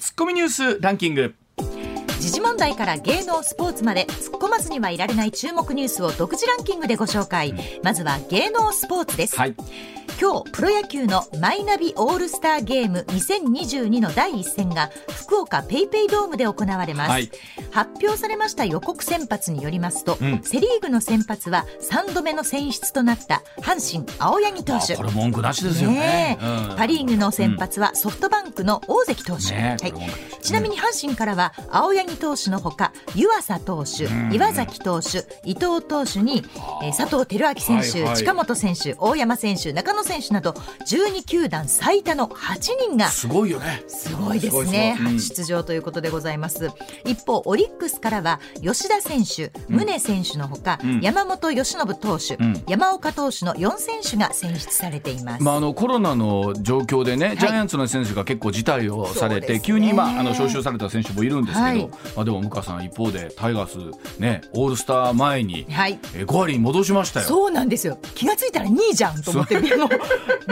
ツッコミニュースランキング。時事問題から芸能スポーツまで突っ込まずにはいられない注目ニュースを独自ランキングでご紹介、まずは芸能スポーツです、はい今日プロ野球のマイナビオールスターゲーム2022の第一戦が福岡ペイペイドームで行われます、はい。発表されました予告先発によりますと、うん。セリーグの先発は3度目の選出となった阪神青柳投手。これ文句なしですよね。ねえ。うん。パ・リーグの先発はソフトバンクの大関投手、はい。ねえこれ文句。なしちなみに阪神からは青柳投手のほか湯浅投手、岩崎投手伊藤投手に、えー佐藤輝明選手、はいはい。近本選手大山選手中野選手など12球団最多の8人がすごいよね。すごいですね。うん。出場ということでございます。一方オリックスからは吉田選手宗選手のほか、ん。山本由伸投手、ん。山岡投手の4選手が選出されています、まあ、あのコロナの状況でね、ジャイアンツの選手が結構辞退をされて、急に今あの招集された選手もいるんですけど、はい。まあ、でも向川さん一方でタイガースねオールスター前に、はい。えー5割に戻しましたよ。そうなんですよ。気がついたら2位じゃんと思ってもう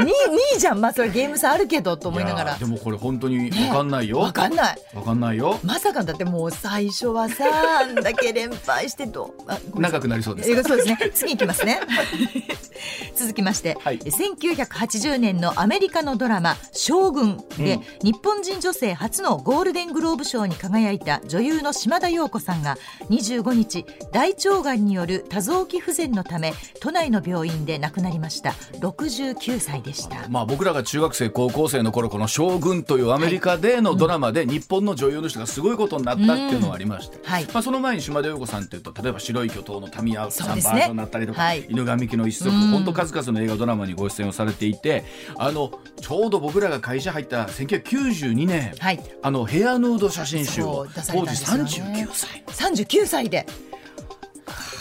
2, 2位じゃんまあそれゲーム差あるけどと思いながらでもこれ本当に分かんないよ。わかんないわかんないよ。まさかだってもう最初はさあんだけ連敗してどう？あごめんなさい長くなりそうです。えーそうですね。次いきますね。続きまして、はい1980年のアメリカのドラマ「将軍」で、日本人女性初のゴールデングローブ賞に輝いた女優の島田陽子さんが25日大腸がんによる多臓器不全のため都内の病院で亡くなりました69歳でした。まあ、僕らが中学生高校生の頃この「将軍」というアメリカでのドラマで日本の女優の人がすごいことになったっていうのがありまして、はい。まあ、その前に島田陽子さんっていうと例えば「白い巨頭」のタミヤさんバージョンになったりとか「はい。犬神家の一族」本当数々の映画ドラマにご出演をされていてあのちょうど僕らが会社入った1992年、はい。あのヘアヌード写真集をそう出され当た時んですよね。39歳。39歳で。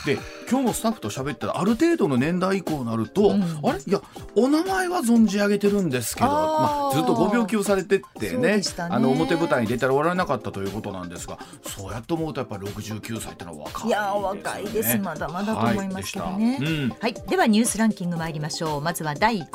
で今日もスタッフと喋ったらある程度の年代以降になると、あれ？いやお名前は存じ上げてるんですけどまあ、ずっとご病気をされてってねね。あの表舞台に出たらおられなかったということなんですがそうやって思うとやっぱり69歳ってのは若いです、ね、いやー若いです。まだまだと思いますけどね、はいでした。うん。はい、ではニュースランキング参りましょう。まずは第5位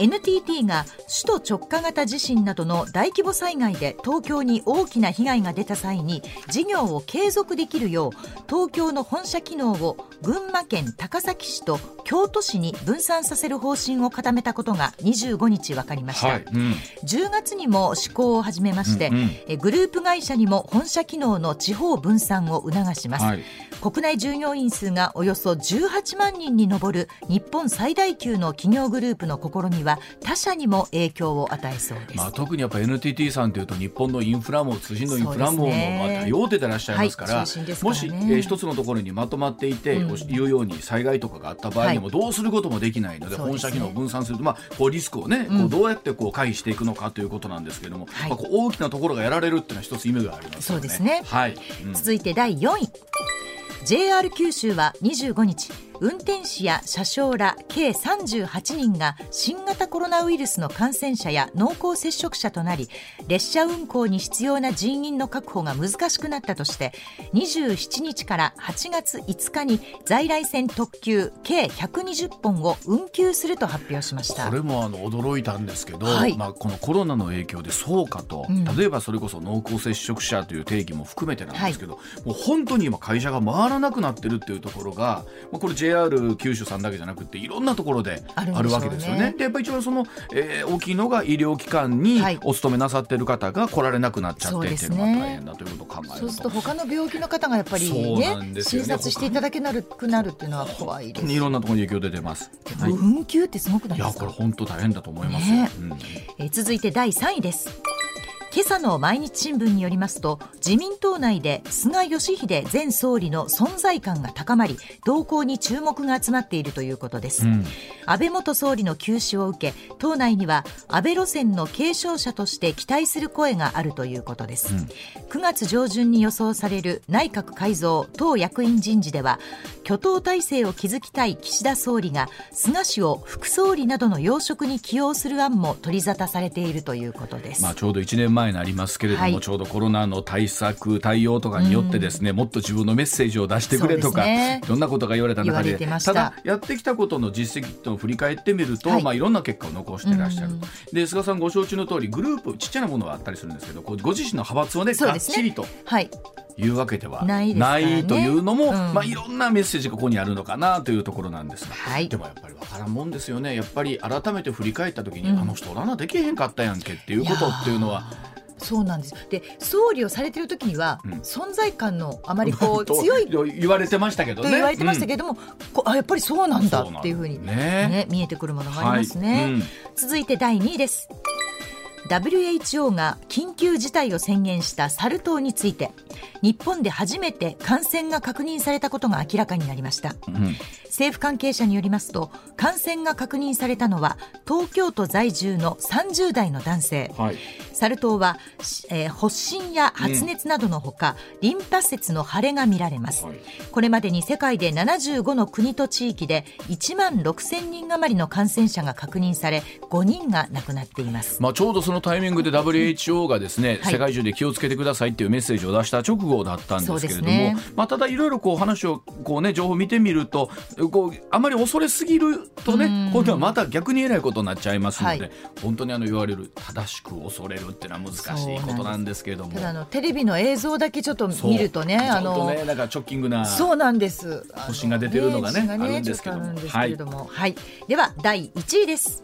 NTT が首都直下型地震などの大規模災害で東京に大きな被害が出た際に事業を継続できるよう東京の本社機能を群馬県高崎市と京都市に分散させる方針を固めたことが25日分かりました、はい、うん。10月にも施行を始めまして、うんうん。えグループ会社にも本社機能の地方分散を促します、はい。国内従業員数がおよそ18万人に上る日本最大級の企業グループの試みは他社にも影響を与えそうです、まあ、特にやっぱ NTT さんというと日本のインフラも通信のインフラも多様手でいらっしゃいますから,、はいね。もし、えー一つのところにまとまっていて、うん。こういうように災害とかがあった場合にもどうすることもできないので、そうですね。本社機能を分散すると、まあ、こうリスクをね、こうどうやってこう回避していくのかということなんですけれども、はい。まあ、こう大きなところがやられるっていうのは一つ意味がありますよね。そうですね。はい、うん。続いて第4位。JR 九州は25日運転士や車掌ら計38人が新型コロナウイルスの感染者や濃厚接触者となり列車運行に必要な人員の確保が難しくなったとして27日から8月5日に在来線特急計120本を運休すると発表しました。これもあの驚いたんですけど、はい。まあ、このコロナの影響でそうかと、うん。例えばそれこそ濃厚接触者という定義も含めてなんですけど、もう本当に今会社が回らなくなってるっていうところが、まあ、これ JR 九州さんだけじゃなくていろんなところでああるわけですよね。でやっぱり一番その、えー大きいのが医療機関にはい。お勤めなさってる方が来られなくなっちゃってっていうのが大変だということを考えるそうするとと他の病気の方がやっぱりねね。診察していただけなくなるっていうのは怖いです。いろんなところに影響出てます。はい。運休ってすごくないいやですか？これ本当大変だと思います。よ。ね。うん。えー続いて第3位です今朝の毎日新聞によりますと自民党内で菅義偉前総理の存在感が高まり動向に注目が集まっているということです、うん、安倍元総理の急死を受け党内には安倍路線の継承者として期待する声があるということです、うん、9月上旬に予想される内閣改造党役員人事では挙党体制を築きたい岸田総理が菅氏を副総理などの要職に起用する案も取り沙汰されているということです、まあ、ちょうど1年前になりますけれども、はい、ちょうどコロナの対策対応とかによってですね、もっと自分のメッセージを出してくれとか、ね、いろんなことが言われた中でた。だやってきたことの実績と振り返ってみると、はい。まあ、いろんな結果を残していらっしゃる、で菅さんご承知の通りグループちっちゃなものはあったりするんですけどご自身の派閥をね。がっちりと。はいいうわけではない,、というのも、うん、まあ、いろんなメッセージがここにあるのかなというところなんですが、はい、でもやっぱり分からんもんですよね。やっぱり改めて振り返った時に、うん、あの人らなできへんかったやんけっていうことっていうのは。そうなんです。で総理をされてる時には、うん、存在感のあまりこう強い 言われてましたけどね。言われてましたけども、うん、あやっぱりそうなんだっていうふうにね、ね、見えてくるものがありますね、はい。うん、続いて第2位です WHO が緊急事態を宣言したサル痘について日本で初めて感染が確認されたことが明らかになりました、うん、政府関係者によりますと感染が確認されたのは東京都在住の30代の男性、はい、サル痘は、えー、発疹や発熱などのほか、うん、リンパ節の腫れが見られます、はい、これまでに世界で75の国と地域で1万6000人余りの感染者が確認され5人が亡くなっています、まあ、ちょうどそのタイミングで WHO がですね、はい、世界中で気をつけてくださいっていうメッセージを出した直後だったんですけれども、ね、まあ、ただいろいろこう話をこうね情報を見てみるとこうあまり恐れすぎるとね今度はまた逆にえらいことになっちゃいますので、はい、本当にあの言われる正しく恐れるっていうのは難しいことなんですけれども。ただあのテレビの映像だけちょっと見るとねあのねなんかショッキングなそうなんです。星が出てるのがね、ね、あるんですけども、はい、はい、では第1位です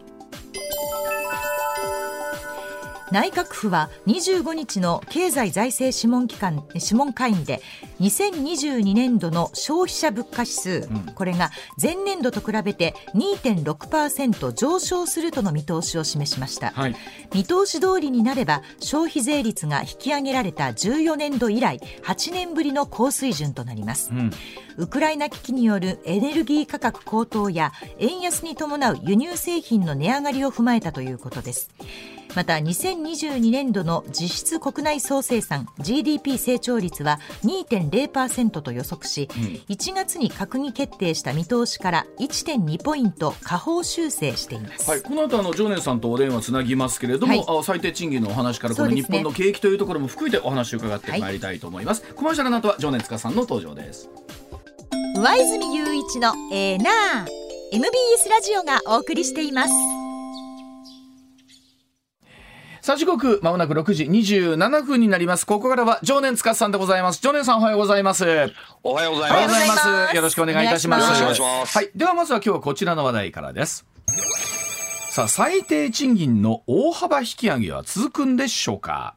内閣府は25日の経済財政諮問機関諮問会議で2022年度の消費者物価指数、うん、これが前年度と比べて2.6%上昇するとの見通しを示しました、はい、見通し通りになれば消費税率が引き上げられた14年度以来8年ぶりの高水準となります、うん。ウクライナ危機によるエネルギー価格高騰や円安に伴う輸入製品の値上がりを踏まえたということですまた2022年度の実質国内総生産 GDP 成長率は2.0%と予測し、うん、1月に閣議決定した見通しから1.2ポイント下方修正しています、はい、この後あの常念さんとお電話つなぎますけれども、はい、最低賃金のお話からこの日本の景気というところも含めてお話を伺ってまいりたいと思います、はい、コマーシャルの後は常念塚さんの登場です。上泉雄一のエーナー。MBS ラジオがお送りしていますさあ時刻まもなく6時27分になります。ここからは常年司さんでございます。常年さんおはようございます。おはようございます。ます。よろしくお願いいたします。はい。ではまずは今日はこちらの話題からです。さあ最低賃金の大幅引き上げは続くんでしょうか？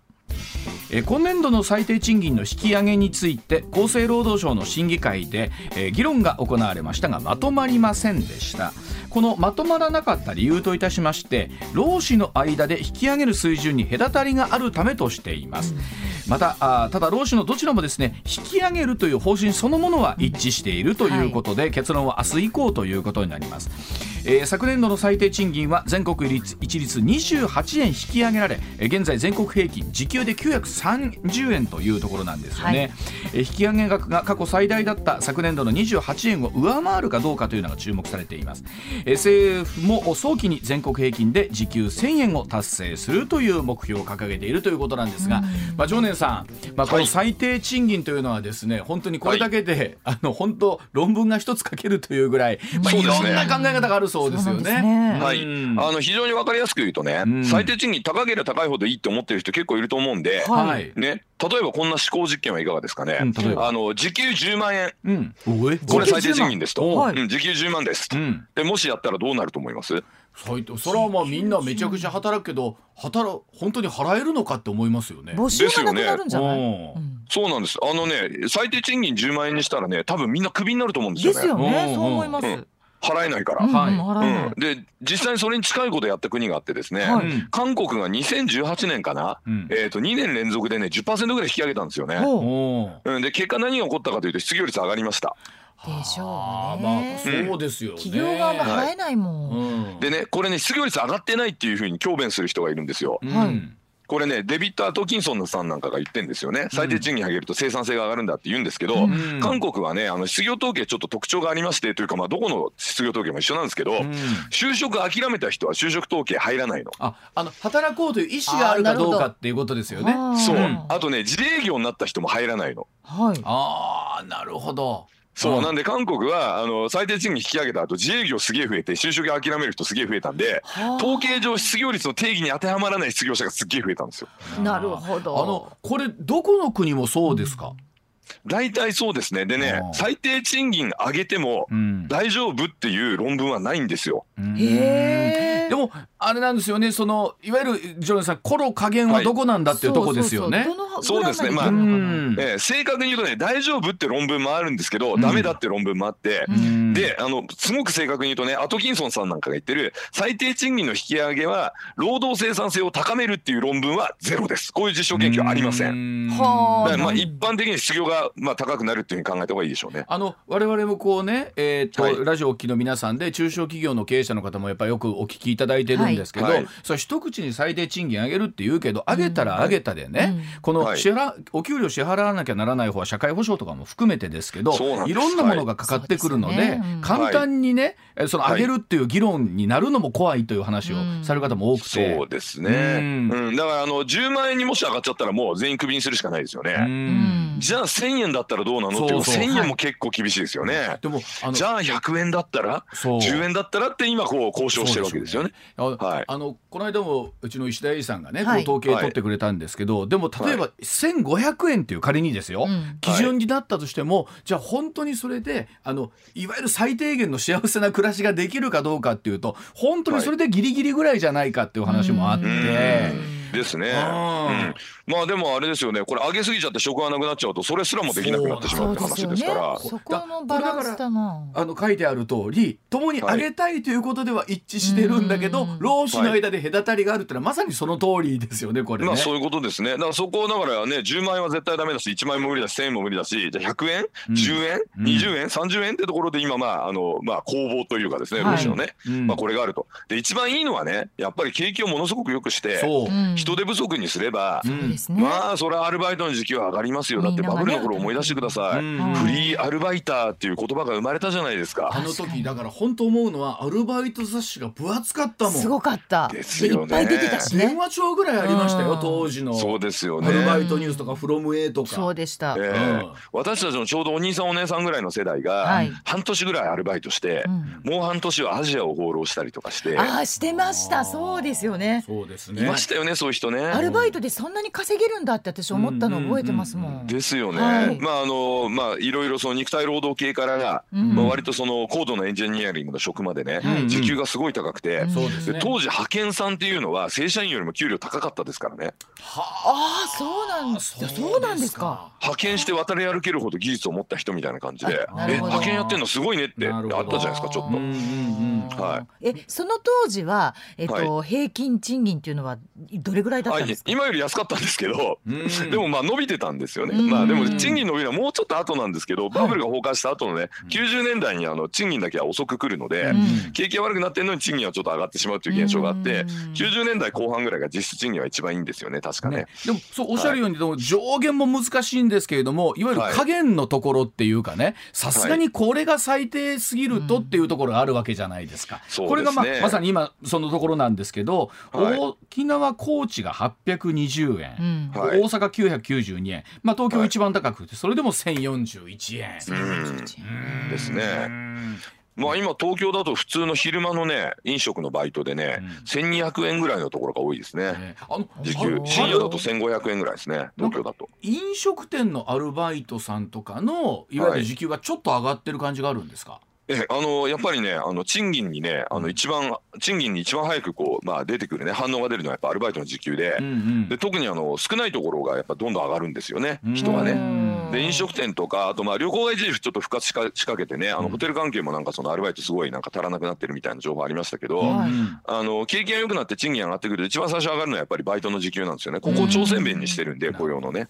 え今年度の最低賃金の引き上げについて厚生労働省の審議会で、え議論が行われましたがまとまりませんでした。このまとまらなかった理由といたしまして労使の間で引き上げる水準に隔たりがあるためとしています、またあただ労使のどちらもですね引き上げるという方針そのものは一致しているということで、はい、結論は明日以降ということになります、えー、昨年度の最低賃金は全国一律28円引き上げられ現在全国平均時給で930円というところなんですよね、はい、引き上げ額が過去最大だった昨年度の28円を上回るかどうかというのが注目されています、えー、政府も早期に全国平均で時給1000円を達成するという目標を掲げているということなんですが、まあ、常年さん、まあ、この最低賃金というのはですね、本当にこれだけで、はい、あの本当論文が一つ書けるというぐらい、まあ、いろんな考え方があるそうですよね。ね。はい、あの非常にわかりやすく言うとね、うん、最低賃金高ければ高いほどいいって思ってる人結構いると思うんで、はい、ね、例えばこんな思考実験はいかがですかね。うん、あの時給10万円、うん、これ最低賃金ですと、うん、時給10万です、うん、で。もしやったらどうなると思います？それはまあみんなめちゃくちゃ働くけど働本当に払えるのかって思いますよね。募集がなくなるんじゃない、ね。うん、そうなんです。あのね最低賃金10万円にしたらね多分みんなクビになると思うんですよね。ですよね。そう思います。うん払えないから、はいうん、で実際にそれに近いことやった国があってですね、はい、韓国が2018年かな、うん、えー、と2年連続でね10%ぐらい引き上げたんですよね。うん、で結果何が起こったかというと失業率上がりました。でしょうね。まあそうですよ、ね、企業側も払えないもん。はい、でねこれね失業率上がってないっていうふうに強弁する人がいるんですよ。はい。これねデビッド・アトキンソンさんなんかが言ってんですよね。最低賃金上げると生産性が上がるんだって言うんですけど、うん、韓国はねあの失業統計ちょっと特徴がありましてというかまあどこの失業統計も一緒なんですけど、うん、就職諦めた人は就職統計入らないの。ああの働こうという意思があるかどうかっていうことですよね。そう。あとね自営業になった人も入らないの。はい。ああなるほどそう。なんで韓国はあの最低賃金引き上げた後自営業すげえ増えて就職諦める人すげえ増えたんで統計上失業率の定義に当てはまらない失業者がすっげえ増えたんですよ。なるほど。あのこれどこの国もそうですか、大体そうですね。でね最低賃金上げても大丈夫っていう論文はないんですよ。へでもあれなんですよね。そのいわゆるジョンさんコロ加減はどこなんだっていうとこですよね。そうですね。まあ、えー、正確に言うとね大丈夫って論文もあるんですけど、うん、ダメだって論文もあって、うん、であのすごく正確に言うとねアトキンソンさんなんかが言ってる最低賃金の引き上げは労働生産性を高めるっていう論文はゼロです。こういう実証研究はありません。はあ、まあ一般的に失業がまあ高くなるっていうふうに考えた方がいいでしょうね。あの我々もこうね、えー、っと、はい、ラジオを聞きの皆さんで中小企業の経営者の方もやっぱりよくお聞きいただいてるんですけど、はい、それ一口に最低賃金上げるって言うけど上げたら上げたでね、うん、この支払、お給料支払わなきゃならない方は社会保障とかも含めてですけどいろんなものがかかってくるので、はい。ねうん、簡単にね、その上げるっていう議論になるのも怖いという話をされる方も多くて、そうですね、うん。だからあの10万円にもし上がっちゃったらもう全員クビにするしかないですよね。じゃあ1000円だったらどうなの？って1000円も結構厳しいですよね。でもじゃあ100円だったら？10円だったらって今こう交渉してるわけですよね。はい、あのこの間もうちの石田英さんがね、こう統計取ってくれたんですけど、でも例えば1500円っていう仮にですよ、基準になったとしても、じゃあ本当にそれであのいわゆる最低限の幸せな暮らしができるかどうかっていうと本当にそれでギリギリぐらいじゃないかっていう話もあって。ですね、うん、まあでもあれですよね。これ上げすぎちゃって食がなくなっちゃうとそれすらもできなくなってしまうって話ですから。そ,、このバランスだな。あの書いてある通り共に上げたいということでは一致してるんだけど、はい、労使の間で隔たりがあるってのはまさにその通りですよねこれ、ね、まあそういうことですね。だからそこだからね10万円は絶対ダメだし1万円も無理だし1000円も無理だしじゃあ100円、うん、10円、うん、20円？30円ってところで今まああのまあ攻防というかですね労使のね、はい、まあこれがあると。で一番いいのはねやっぱり景気をものすごく良くして人手不足にすれば、まあそれはアルバイトの時期は上がりますよ。だってバブルの頃思い出してください、フリーアルバイターっていう言葉が生まれたじゃないですか。あの時だから本当思うのはアルバイト雑誌が分厚かったもん。すごかった。ですよね。いっぱい出てたしね。電話帳ぐらいありましたよ当時の。そうですよね。アルバイトニュースとかフロム A とか。そうでした、えー、私たちのちょうどお兄さんお姉さんぐらいの世代が半年ぐらいアルバイトして、もう半年はアジアを放浪したりとかして。ああしてました。そうですよね。そうですね。いましたよねそういう人ね。アルバイトでそんなに稼げるんだって私思ったの覚えてますもん。ですよね。はい、まああのまあいろいろその肉体労働系からが、うん、まあ割とその高度なエンジニアリングの職までね、うん、時給がすごい高くて、うん、当時派遣さんっていうのは正社員よりも給料高かったですからね。はあそうなんですそうなんですか。派遣して渡り歩けるほど技術を持った人みたいな感じで、え派遣やってんのすごいねってあったじゃないですかちょっと。はい。えその当時はえっと、はい、平均賃金っていうのはどれぐらいだったんですか？今より安かったんですけど、でもまあ伸びてたんですよね。まあでも賃金伸びるのはもうちょっと後なんですけど、バブルが崩壊した後のね、90年代にあの賃金だけは遅く来るので、景気が悪くなってるのに賃金はちょっと上がってしまうという現象があって、90年代後半ぐらいが実質賃金は一番いいんですよね、確かね。でもそうおっしゃるように、上限も難しいんですけれども、い。わゆる加減のところっていうかね、さすがにこれが最低すぎるとっていうところがあるわけじゃないですか。これがままさに今そのところなんですけど、沖縄高知が820円、大阪992円、まあ、東京一番高くて、それでも1041円。うん。ですね。まあ今東京だと普通の昼間のね飲食のバイトでね、うん、1200円ぐらいのところが多いですね。ね。あの時給。深夜だと1500円ぐらいですね東京だと。飲食店のアルバイトさんとかのいわゆる時給がちょっと上がってる感じがあるんですか、はいえあのやっぱりねあの賃金にねあの一番賃金に一番早くこう、まあ、出てくるね反応が出るのはやっぱアルバイトの時給で。うんうん、で特にあの少ないところがやっぱどんどん上がるんですよね人がね。で飲食店とかあとまあ旅行会社ちょっと復活しか仕掛けてねあのホテル関係もなんかそのアルバイトすごいなんか足らなくなってるみたいな情報ありましたけど、あの景気が良くなって賃金上がってくると一番最初上がるのはやっぱりバイトの時給なんですよね。ここを挑戦弁にしてるんで雇用のね。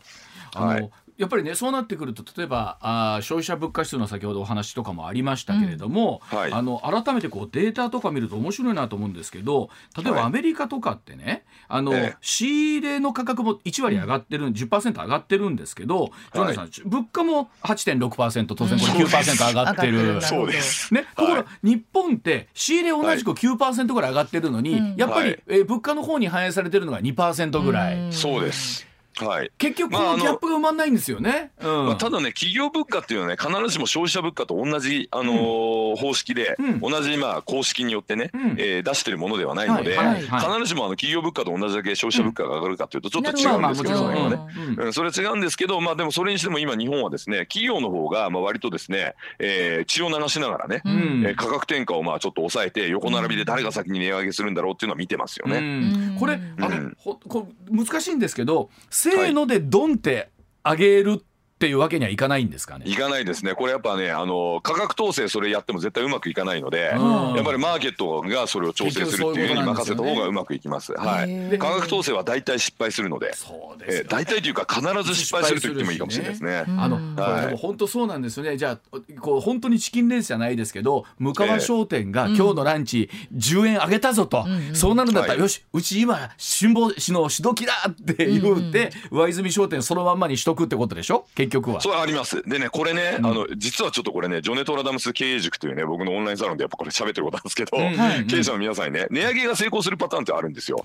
はい、やっぱりねそうなってくると例えばあ消費者物価指数の先ほどお話とかもありましたけれども、うん。はい、あの改めてこうデータとか見ると面白いなと思うんですけど例えばアメリカとかってね、はい、あの、ええ、仕入れの価格も1割上がってる、うん、10%上がってるんですけど、ジョネさん物価も8.6%当然これ9%上がってる。そうです。ね、ところ、日本って仕入れ同じく9%ぐらい上がってるのに、やっぱり、え物価の方に反映されてるのが2%ぐらい。そうです。はい、結局このギャップが埋まんないんですよね、まあ、まあ、ただね企業物価っていうのはね必ずしも消費者物価と同じ、あのーうん、方式で、うん、同じまあ公式によってね、うん、えー、出してるものではないので、はいはいはい、必ずしもあの企業物価と同じだけ消費者物価が上がるかというとちょっと違うんですけど、それはね、うん、それ違うんですけどまあでもそれにしても今日本はですね企業の方がまあ割とですね、えー、血を流しながらね、うん、えー、価格転嫁をまあちょっと抑えて横並びで誰が先に値上げするんだろうっていうのは見てますよね。これあの、ほこ難しいんですけどせーのでドンってあげるっていうわけにはいかないんですかね？いかないですね。これやっぱねあの価格統制それやっても絶対うまくいかないので、うん、やっぱりマーケットがそれを調整するっていうふうに任せた方がうまくいきます。はい。価格統制は大体失敗するので、そうです、ね、大体というか必ず失敗すると言ってもいいかもしれないですね。あの、はい、でも本当そうなんですよね。じゃあこう本当にチキンレースじゃないですけど、向川商店が今日のランチ10円上げたぞと、うん、そうなるんだったら、はい、よしうち今辛抱しのしどきだって言うて、うん、上泉商店そのまんまにしとくってことでしょ？結局は。そうあります。でねこれね、うん、あの実はちょっとこれねジョネトラダムス経営塾というね僕のオンラインサロンでやっぱこれ喋ってることなんですけど、うん経営者の皆さんにね値上げが成功するパターンってあるんですよ。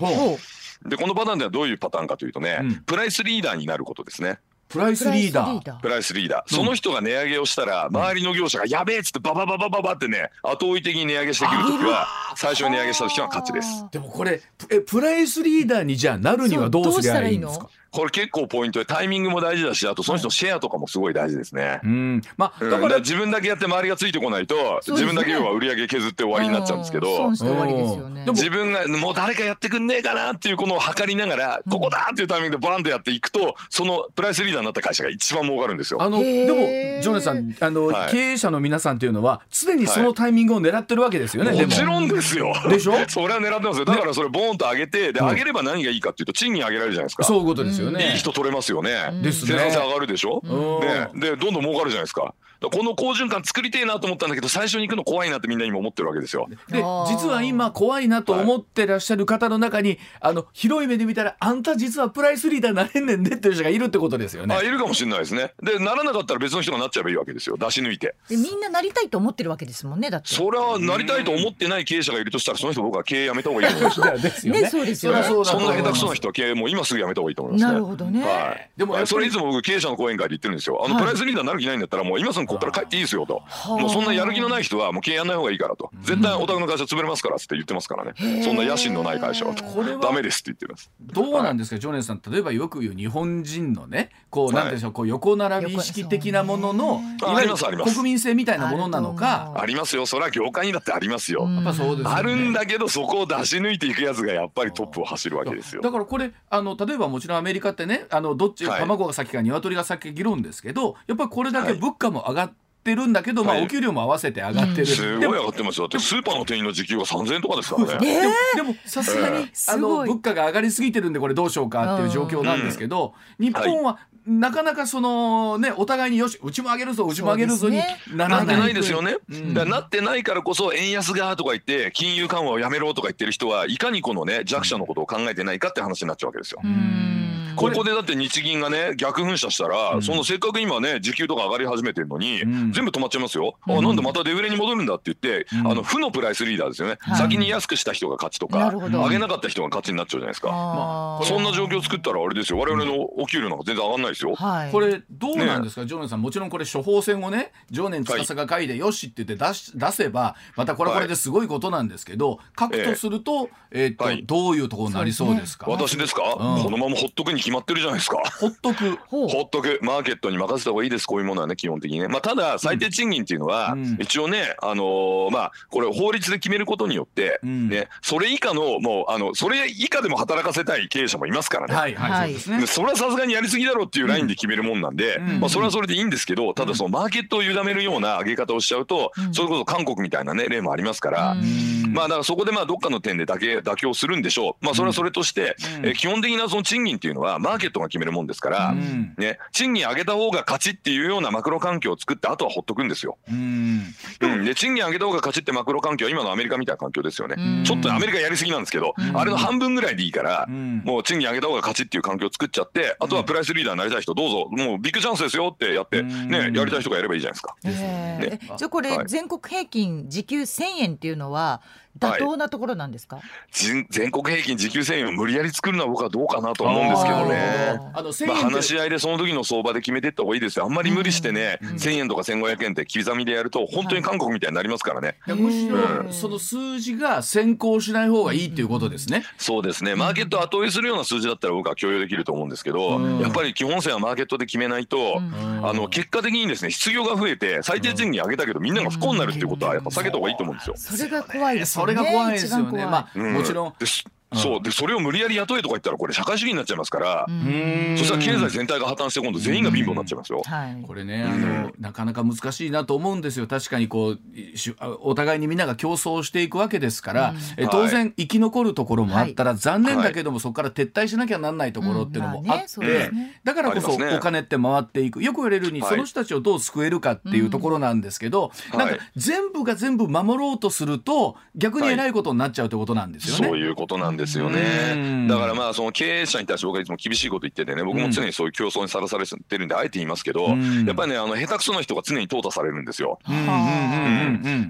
でこのパターンではどういうパターンかというとね、プライスリーダーになることですね。プライスリーダー。プライスリーダー。その人が値上げをしたら、周りの業者がやべえっつってババババババってね、後追い的に値上げしてくるときは、最初に値上げした人は勝ちです。でもこれ、え、プライスリーダーにじゃあなるにはどうすればいいんですかこれ結構ポイントでタイミングも大事だしあとその人のシェアとかもすごい大事ですね。うん、まあ、だから自分だけやって周りがついてこないと、自分だけ要は売り上げ削って終わりになっちゃうんですけど。自分がもう誰かやってくんねえかなっていうこのを測りながら、ここだっていうタイミングでバンとやっていくとそのプライスリーダーになった会社が一番儲かるんですよ。あのでもジョネさんあの、はい、経営者の皆さんっていうのは常にそのタイミングを狙ってるわけですよね。はい、もちろんですよ。でしょ？それは狙ってますよ。だからそれボーンと上げてで上げれば何がいいかっていうと賃金上げられるじゃないですか。そういうことですよね。いい人取れますよね。ですね。生産性上がるでしょ？ね、でどんどん儲かるじゃないですか。この好循環作りてえなと思ったんだけど最初に行くの怖いなってみんな今思ってるわけですよ。で実は今怖いなと思ってらっしゃる方の中に、はい、あの広い目で見たらあんた実はプライスリーダーなれんねんでっていう人がいるってことですよね。あいるかもしれないですね。でならなかったら別の人がなっちゃえばいいわけですよ出し抜いて。でみんななりたいと思ってるわけですもんねだって。それはなりたいと思ってない経営者がいるとしたらその人 僕は経営やめた方がいいと思うんですよ。ねそうですよね。そんな下手くそな人は経営もう今すぐやめた方がいいと思います、ね、なるほどね。はい。でもそれいつも僕経営者の講演会で言ってるんですよ。あの、プライスリーダーになる気ないんだったらもう今すぐここから帰っていいですよと。もうそんなやる気のない人はもう経営やんない方がいいからと。絶対お宅の会社潰れますからって言ってますからねそんな野心のない会社はと。ダメですって言ってますどうなんですか、常連さん。例えばよく言う日本人のねこうなんでしょうこう横並び意識的なもののいわゆる国民性みたいなものなのか。ありますよ。それは業界にだってありますよ。やっぱそうです、あるんだけどそこを出し抜いていくやつがやっぱりトップを走るわけですよ。だからこれあの例えばもちろんアメリカってねあのどっち卵が先か鶏が先か議論ですけどやっぱりこれだけ物価も上がってってるんだけど、まあ、お給料も合わせて上がってる、すごい上がってますよ。だってスーパーの店員の時給が3000円とかですからね、でもさすがに、あの物価が上がりすぎてるんでこれどうしようかっていう状況なんですけど、日本はなかなかそのねお互いによしうちも上げるぞうちも上げるぞにならない。ですよね、なってないからこそ円安がとか言って金融緩和をやめろとか言ってる人はいかにこのね弱者のことを考えてないかって話になっちゃうわけですよ。ここでだって日銀がね逆噴射したら、うん、そのせっかく今ね時給とか上がり始めてるのに、うん、全部止まっちゃいますよ、うん、あなんでまたデフレに戻るんだって言って、あの負のプライスリーダーですよね、先に安くした人が勝ちとか上げなかった人が勝ちになっちゃうじゃないですか、まあ、そんな状況作ったらあれですよ。我々のお給料なんか全然上がんないですよ、はい、これどうなんですか、ね、常念さんもちろんこれ処方箋をね常念司が書いてよしって言って出し出せばまたこれはこれですごいことなんですけど、書くとすると,、えー、っと、はい、どういうところになりそうですか、私ですか、このままほっとくに決まってるじゃないですか。ほっとく。ほっとく。マーケットに任せた方がいいです、こういうものはね、基本的にね。まあ、ただ、最低賃金っていうのは、うん、一応ね、あのー、まあ、これ法律で決めることによって、うん、ね、それ以下の、もう、あの、それ以下でも働かせたい経営者もいますからね。はいはい、そうですね。それはさすがにやりすぎだろうっていうラインで決めるもんなんで、うん、まあ、それはそれでいいんですけど、ただそのマーケットを委ねるような上げ方をしちゃうと、それこそ韓国みたいなね、例もありますから、まあ、だからそこでまあ、どっかの点でだけ妥協するんでしょう。まあ、それはそれとして、え基本的なその賃金っていうのは、マーケットが決めるもんですから、ね、賃金上げた方が勝ちっていうようなマクロ環境を作って、あとはほっとくんですよ。うん、で、賃金上げた方が勝ちってマクロ環境は今のアメリカみたいな環境ですよね。ちょっとアメリカやりすぎなんですけど、あれの半分ぐらいでいいから、もう賃金上げた方が勝ちっていう環境を作っちゃって、あとはプライスリーダーになりたい人、どうぞ、もうビッグチャンスですよってやって、ね、やりたい人がやればいいじゃないですか。ね、じゃあこれ、全国平均時給1000円っていうのは、妥当なところなんですか、はい、全国平均時給1000円を無理やり作るのは僕はどうかなと思うんですけどね。あのまあ、話し合いでその時の相場で決めていった方がいいです。よあんまり無理してね、うん、1000円とか1500円って刻みでやると本当に韓国みたいになりますからね、はい、むしろその数字が先行しない方がいいっていうことですね、そうですね。マーケット後追いするような数字だったら僕は共有できると思うんですけど、やっぱり基本線はマーケットで決めないと、あの結果的にですね失業が増えて最低賃金上げたけどみんなが不幸になるっていうことはやっぱ避けた方がいいと思うんですよ。それが怖いですれが怖いですよね。まあ、もちろん。そう。でそれを無理やり雇えとか言ったらこれ社会主義になっちゃいますからそしたら経済全体が破綻して今度全員が貧乏になっちゃいますよ。これねあのなかなか難しいなと思うんですよ。確かにこうお互いにみんなが競争していくわけですから、え当然生き残るところもあったら、残念だけども、そこから撤退しなきゃなんないところっていうのもあって、だからこそお金って回っていく。よく言われるように、その人たちをどう救えるかっていうところなんですけど、なんか全部が全部守ろうとすると逆にえらいことになっちゃうということなんですよね。そういうことなんですよね。だからまあその経営者に対して僕はいつも厳しいこと言っててね僕も常にそういう競争にさらされてるんであえて言いますけど、やっぱりねあの下手くそな人が常に淘汰されるんですよ。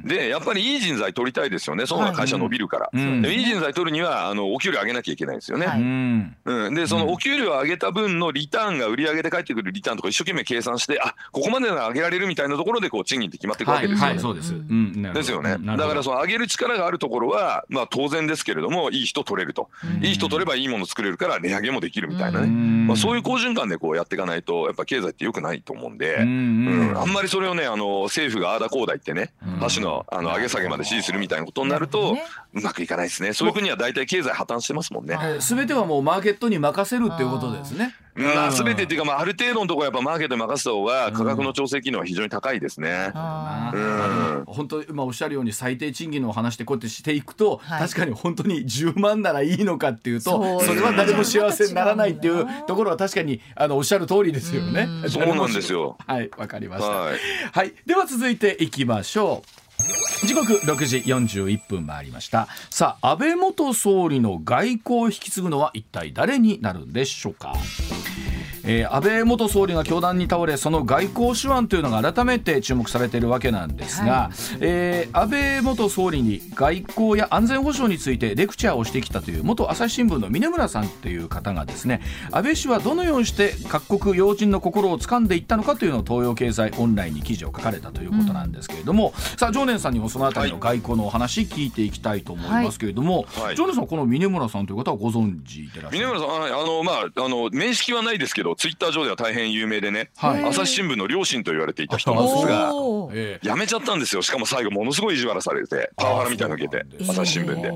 でやっぱりいい人材取りたいですよね。その会社伸びるから。いい人材取るにはあのお給料上げなきゃいけないんですよね。うん、でそのお給料上げた分のリターンが売り上げで返ってくるリターンとか一生懸命計算してあここまでなら上げられるみたいなところでこう賃金って決まっていくわけですよね。そうです。ですよね。だからその上げる力があるところはまあ当然ですけれどもいい人取れると、いい人取ればいいもの作れるから値上げもできるみたいなね、まあ、そういう好循環でこうやっていかないとやっぱ経済って良くないと思うんで、うん、あんまりそれをねあの政府がああだこうだ言ってね箸のあの上げ下げまで支持するみたいなことになるとうまくいかないですね。そういう国は大体経済破綻してますもんね。すべてはもうマーケットに任せるっていうことですね。まあ、全てっていうか、まあ、ある程度のところやっぱマーケットに任せた方が価格の調整機能は非常に高いですね。うん、本当今おっしゃるように最低賃金のお話でこうやってしていくと、はい、確かに本当に10万ならいいのかっていうとそれは誰も幸せにならないっていうところは確かにあのおっしゃる通りですよね。そうなんですよ。はいわかりました。はい、はい、では続いていきましょう。時刻6時41分回りました。さあ安倍元総理の外交を引き継ぐのは一体誰になるんでしょうか？えー、安倍元総理が凶弾に倒れその外交手腕というのが改めて注目されているわけなんですが、はい、えー、安倍元総理に外交や安全保障についてレクチャーをしてきたという元朝日新聞の峰村さんという方がですね安倍氏はどのようにして各国要人の心を掴んでいったのかというのを東洋経済オンラインに記事を書かれたということなんですけれども、うん、さあ常念さんにもそのあたりの外交のお話聞いていきたいと思いますけれども、はい、常念さんこの峰村さんという方はご存知でらっしゃる？峰村さんあのまああの面識はないですけどツイッター上では大変有名でね、はい、朝日新聞の両親と言われていた人なんですが、辞めちゃったんですよ。しかも最後ものすごい意地悪されて、パワハラみたいなの受けて、朝日新聞で。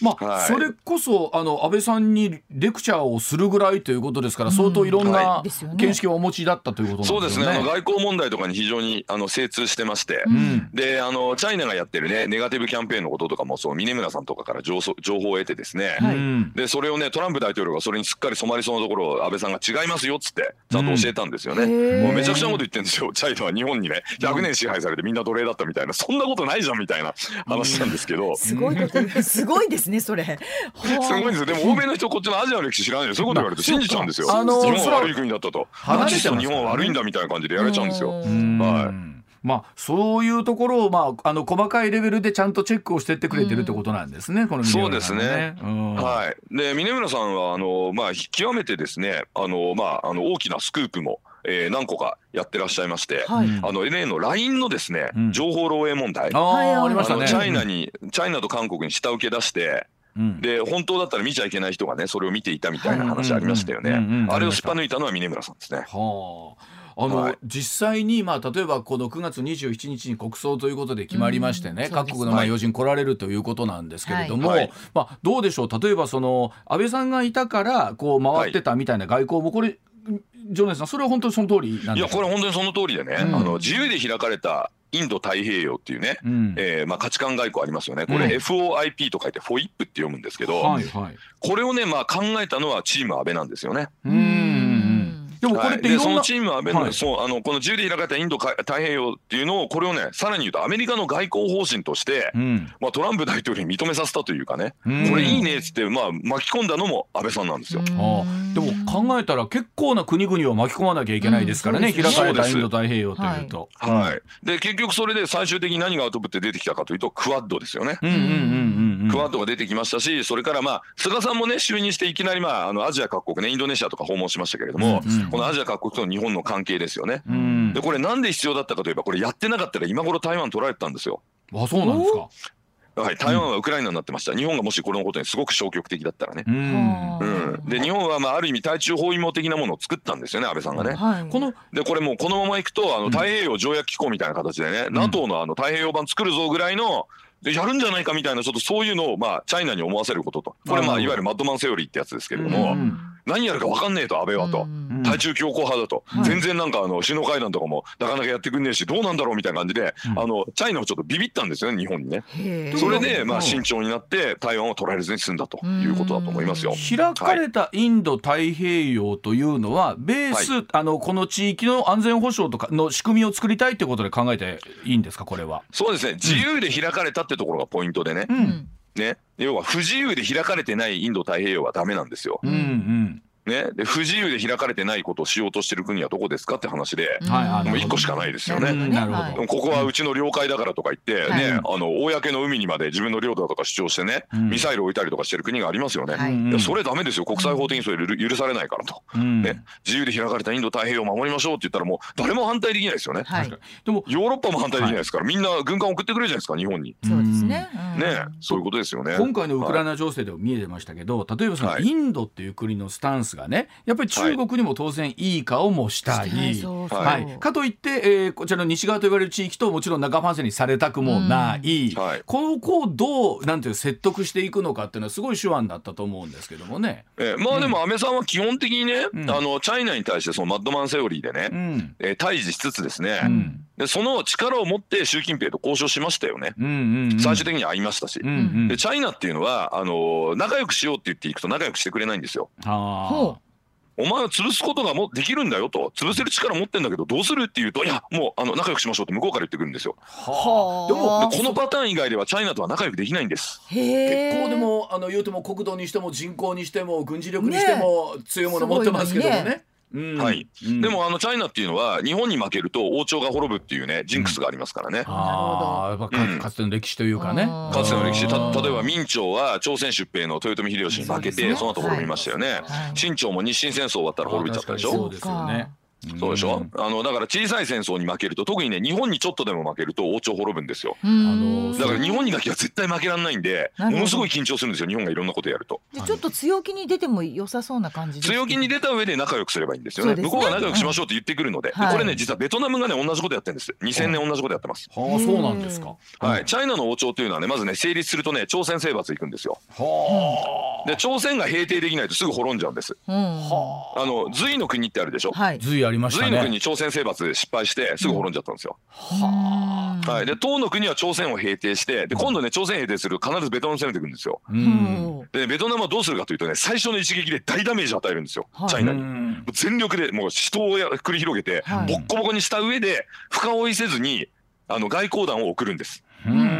まあ、はい、それこそあの安倍さんにレクチャーをするぐらいということですから、相当いろんな見識をお持ちだったということなんですね。そうですね。あの外交問題とかに非常にあの精通してまして、うん、であのチャイナがやってるねネガティブキャンペーンのこととかもそう峰村さんとかから情情報を得てですね、はい、でそれをねトランプ大統領がそれにすっかり染まりそうなところを安倍さんが違いますよっつってちゃんと教えたんですよね。うん、もうめちゃくちゃなこと言ってるんですよ。チャイナは日本にね100年支配されてみんな奴隷だったみたいなそんなことないじゃんみたいな話なんですけど。すごい すごいですねそれ。すごいんですよ。でも欧米の人こっちのアジアの歴史知らないでそういうこと言われて信じちゃうんですよ。あのー、日本は悪い国だったと。話しても日本は悪いんだみたいな感じでやれちゃうんですよ。はい。まあ、そういうところを、まあ、あの細かいレベルでちゃんとチェックをしてってくれてるってことなんですね、うん、この、ね、そうですね。うん、はい。で、峰村さんは、あの、まあ、極めてですね、あの、まあ、あの、大きなスクープも。えー、何個かやってらっしゃいまして、はい、あの LA の LINE のですね、うん、情報漏洩問題、あありましたね。チャイナにチャイナと韓国に下請け出してうん、で本当だったら見ちゃいけない人がねそれを見ていたみたいな話ありましたよね。あれをすっぱ抜いたのは峰村さんですね。はああの、はい、実際に、まあ、例えばこの9月27日に国葬ということで決まりましてね、うん、各国のまあ要人来られるということなんですけれども、はい、まあ、どうでしょう？例えばその安倍さんがいたからこう回ってたみたいな外交もこれ、ジョネさんそれは本当にその通りなんですか？いやこれ本当にその通りでね、うん、あの自由で開かれたインド太平洋っていうね、うん、えー、まあ、価値観外交ありますよね、これ、FOIP と書いて、フォイップって読むんですけど、はいはい、これをね、まあ、考えたのはチーム安倍なんですよね。うんでもこれっていろんな、はい、そのチームは、はい、そうあのこの自由で開かれたインド太平洋っていうのをこれをねさらに言うとアメリカの外交方針として、うん、まあ、トランプ大統領に認めさせたというかね、うん、これいいねっつって、まあ、巻き込んだのも安倍さんなんですよ。でも考えたら結構な国々を巻き込まなきゃいけないですからね、開かれたインド太平洋というと。はい、はい、で結局それで最終的に何がアウトプットで出てきたかというとクワッドですよね。クワッドが出てきましたしそれからまあ菅さんもね就任していきなり、まあ、あのアジア各国ねインドネシアとか訪問しましたけれども、このアジア各国と日本の関係ですよね。でこれなんで必要だったかといえばこれやってなかったら今頃台湾取られてたんですよ。あそうなんですか。はい、台湾はウクライナになってました、日本がもしこのことにすごく消極的だったらね。うん、で日本はまあある意味対中包囲網的なものを作ったんですよね安倍さんがね。はい、このでこれもうこのままいくとあの太平洋条約機構みたいな形でね、うん、NATO のあの太平洋版作るぞぐらいのでやるんじゃないかみたいなちょっとそういうのをまあチャイナに思わせることと。これまあいわゆるマッドマンセオリーってやつですけれども。何やるか分かんねえと安倍はと、対中強硬派だと、全然なんかあの首脳会談とかもなかなかやってくんねえしどうなんだろうみたいな感じで、あのチャイナもちょっとビビったんですよね日本にね。それでまあ慎重になって台湾を取られずに済んだということだと思いますよ。開かれたインド太平洋というのはベース、はい、あのこの地域の安全保障とかの仕組みを作りたいってことで考えていいんですかこれは？そうですね。自由で開かれたってところがポイントでね。うんね、要は不自由で開かれてないインド太平洋はダメなんですよ。うんうんね、で不自由で開かれてないことをしようとしてる国はどこですかって話で、はい、もう1個しかないですよね。なるほど。ここはうちの領海だからとか言って、ね、あの公の海にまで自分の領土だとか主張してね、ミサイルを置いたりとかしてる国がありますよね。い。やそれダメですよ。国際法的にそれ許されないからと、ね、自由で開かれたインド太平洋を守りましょうって言ったらもう誰も反対できないですよね。でもヨーロッパも反対できないですから、みんな軍艦送ってくれるじゃないですか日本に。そうですね。ねそういうことですよね。今回のウクライナ情勢でも見えてましたけど、例えばそのインドっていう国のスタンスがね。やっぱり中国にも当然いい顔もしたい、はい、かといって、えー、こちらの西側と言われる地域ともちろん仲間線にされたくもない、はい、ここをどうなんていう説得していくのかっていうのはすごい手腕だったと思うんですけどもね。えー、まあでも安倍さんは基本的にね、うん、あのチャイナに対してそのマッドマンセオリーでね、うん、えー、対峙しつつですね、うん、でその力を持って習近平と交渉しましたよね、うんうんうん、最終的に会いましたし、うんうん、でチャイナっていうのはあの仲良くしようって言っていくと仲良くしてくれないんですよ。あ。お前は潰すことがもできるんだよと潰せる力持ってんだけどどうするって言うといやもうあの仲良くしましょうって向こうから言ってくるんですよ。はあ、でもこのパターン以外ではチャイナとは仲良くできないんです。結構でもあの言うても国土にしても人口にしても軍事力にしても強いもの持ってますけどもね。ねはい、うん、でもあのチャイナっていうのは日本に負けると王朝が滅ぶっていうねジンクスがありますからね。ああ、かつての歴史というかね。かつての歴史。た例えば明朝は朝鮮出兵の豊臣秀吉に負けてその後滅びましたよね。清朝も日清戦争終わったら滅びちゃったでしょ？そうですよね。そうでしょ、あのだから小さい戦争に負けると特にね日本にちょっとでも負けると王朝滅ぶんですよ。あのだから日本にだけは絶対負けられないんでものすごい緊張するんですよ日本がいろんなことやると。ちょっと強気に出ても良さそうな感じ強気に出た上で仲良くすればいいんですよね、ね、向こうが仲良くしましょうって言ってくるので、うん、これね実はベトナムがね同じことやってるんです。2000年同じことやってます。はあそうなんですか。はい。チャイナの王朝というのはねまずね成立するとね朝鮮征伐行くんですよ。はあ。で朝鮮が平定できないとすぐ滅んじゃうんです、はあの隋の国ってあるでしょ、はい、隋ありましたね隋の国朝鮮征伐で失敗してすぐ滅んじゃったんですよ。はあ。はい、で唐の国は朝鮮を平定してで今度ね朝鮮平定する必ずベトナム攻めてくるんですよ。うん、でベトナムはどうするかというとね最初の一撃で大ダメージを与えるんですよ、チャイナに。全力でもう死闘を繰り広げて、ボッコボコにした上で深追いせずにあの外交団を送るんです。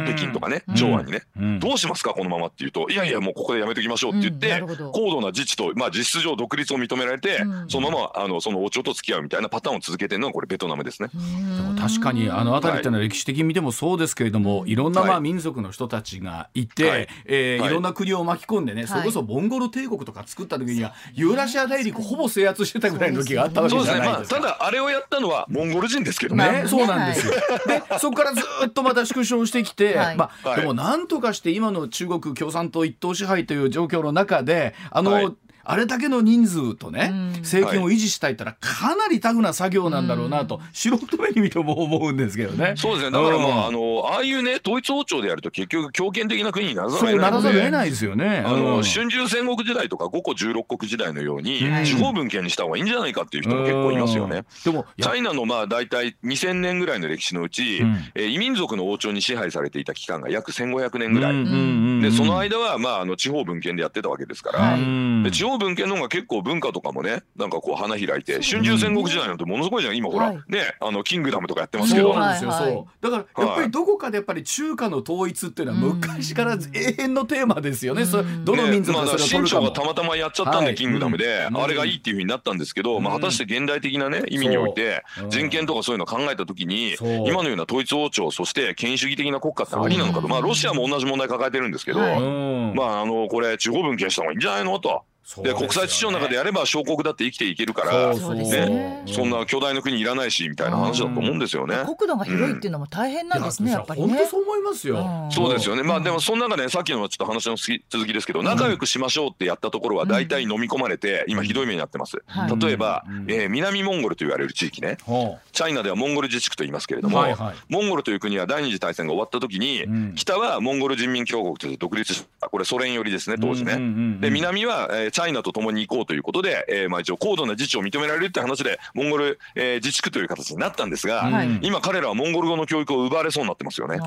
北京とかね長安にね、どうしますかこのままって言うといやいやもうここでやめときましょうって言って、高度な自治と、まあ、実質上独立を認められて、そのままあのその王朝と付き合うみたいなパターンを続けてるのがこれベトナムですね。でも確かにあの辺りっていうのは歴史的に見てもそうですけれども、い、ろんなまあ民族の人たちがいて、はい。えーい、ろんな国を巻き込んでね、それこそモンゴル帝国とか作った時にはユーラシア大陸ほぼ制圧してたぐらいの時があったわけじゃないですか。ただあれをやったのはモンゴル人ですけどね。ねそうなんですよ。でそこからずっとまた縮小ししてきて、はい、まあ、でもなんとかして今の中国共産党一党支配という状況の中であの、はいあれだけの人数とね、政権を維持したいったらかなりタフな作業なんだろうなと、素人目に見ても思うんですけどね。そうですね。だからまあ、あの、ああいうね、統一王朝でやると結局強権的な国にならざるを得ない。ならざるを得ないですよね。あの、春秋戦国時代とか五個十六国時代のように、地方分権にした方がいいんじゃないかっていう人も結構いますよね。でも、チャイナのまあ大体2000年ぐらいの歴史のうち、え異民族の王朝に支配されていた期間が約1500年ぐらい。で、その間はまあ、あの、地方分権でやってたわけですから、で地方分権の方が結構構文化とかもねなんかこう花開いて春秋戦国時代なんてものすごいじゃん今ほら、はい、ねあのキングダムとかやってますけど。そうなんですよ、はいはい、だからやっぱりどこかでやっぱり中華の統一っていうのは昔から永遠のテーマですよね、それどの民族がそれを取るかも、ねまあ、がたまたまやっちゃったんで、はい、キングダムで、あれがいいっていうふうになったんですけど、まあ、果たして現代的なね意味において人権とかそういうのを考えた時に今のような統一王朝そして権威主義的な国家ってありなのかと。まあロシアも同じ問題抱えてるんですけど、まああのこれ地方分権した方がいいんじゃないのと。で国際秩序の中でやれば小国だって生きていけるからそね、そんな巨大な国いらないしみたいな話だと思うんですよね。国土が広いっていうのも大変なんですね、やっぱりね。本当そう思いますよ。そうですよね。まあでもその中でさっきのちょっと話の続きですけど、仲良くしましょうってやったところは大体飲み込まれて、今ひどい目になってます。例えば、え南モンゴルと言われる地域ね、チャイナではモンゴル自治区と言いますけれども、モンゴルという国は第二次大戦が終わった時に、北はモンゴル人民共和国として独立した。これソ連寄りですね当時ね。で南は、えチャイナと共に行こうということで、えー、まあ一応高度な自治を認められるって話でモンゴル、えー、自治区という形になったんですが、はい、今彼らはモンゴル語の教育を奪われそうになってますよね。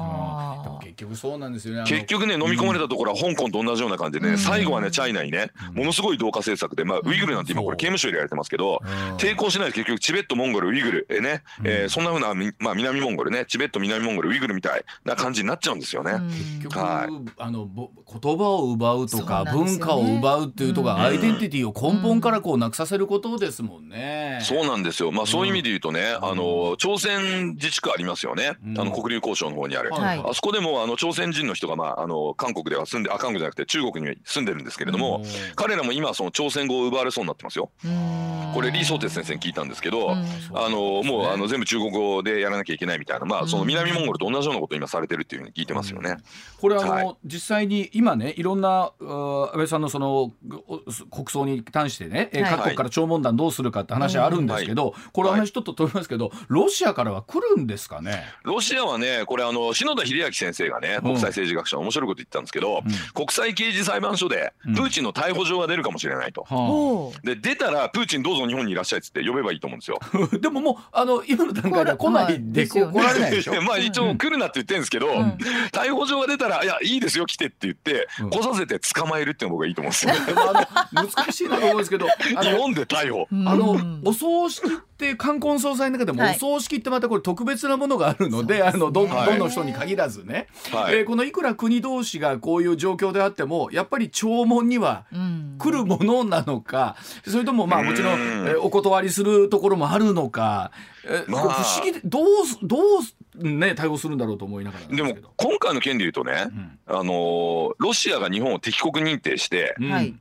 結局そうなんですよね。結局ね飲み込まれたところは香港と同じような感じでね、うん、最後はねチャイナにねものすごい同化政策で、まあ、ウイグルなんて今これ刑務所でやられてますけど、抵抗しないと結局チベットモンゴルウイグルえね、えー、そんなふうな、まあ、南モンゴルねチベット南モンゴルウイグルみたいな感じになっちゃうんですよね。結局、はい、あの言葉を奪うとか、ね、文化を奪うっていうとか、アイデンティティを根本からこうなくさせることですもんね。そうなんですよ。まあそういう意味で言うとね、あの朝鮮自治区ありますよね。あの国立交渉の方にある。あそこでもあの朝鮮人の人がまああの韓国では住んであ韓国じゃなくて中国に住んでるんですけれども、彼らも今その朝鮮語を奪われそうになってますよ。これ李相哲先生に聞いたんですけど、あのもうあの全部中国語でやらなきゃいけないみたいな、まあその南モンゴルと同じようなことを今されてるっていうふうに聞いてますよね。これあの、実際に今ねいろんな安倍さんのその国葬に関してね、はい、各国から弔問団どうするかって話あるんですけど、はい、これ話ちょっと飛びますけど、ロシアからは来るんですかね？ロシアはねこれあの篠田秀明先生がね国際政治学者面白いこと言ったんですけど、うん、国際刑事裁判所でプーチンの逮捕状が出るかもしれないと、うん、で出たらプーチンどうぞ日本にいらっしゃいっつって呼べばいいと思うんですよ。でももうあの今の段階では来ない。で来られないでしょまあ一応来るなって言ってるんですけど、うん、逮捕状が出たら「いやいいですよ来て」って言って、来させて捕まえるっていうのが僕はいいと思うんですよ、難しいなと思うんですけど日本で逮捕。あのお葬式って冠婚葬祭の中でもお葬式ってまたこれ特別なものがあるので、はい、あのどどの人に限らずね、はい、えー、このいくら国同士がこういう状況であってもやっぱり弔問には来るものなのか、それともまあもちろん、えー、お断りするところもあるのか、えー、まあ、不思議でどうどうね対応するんだろうと思いながらでも今回の件で言うとね、うん、あのロシアが日本を敵国認定して、うん、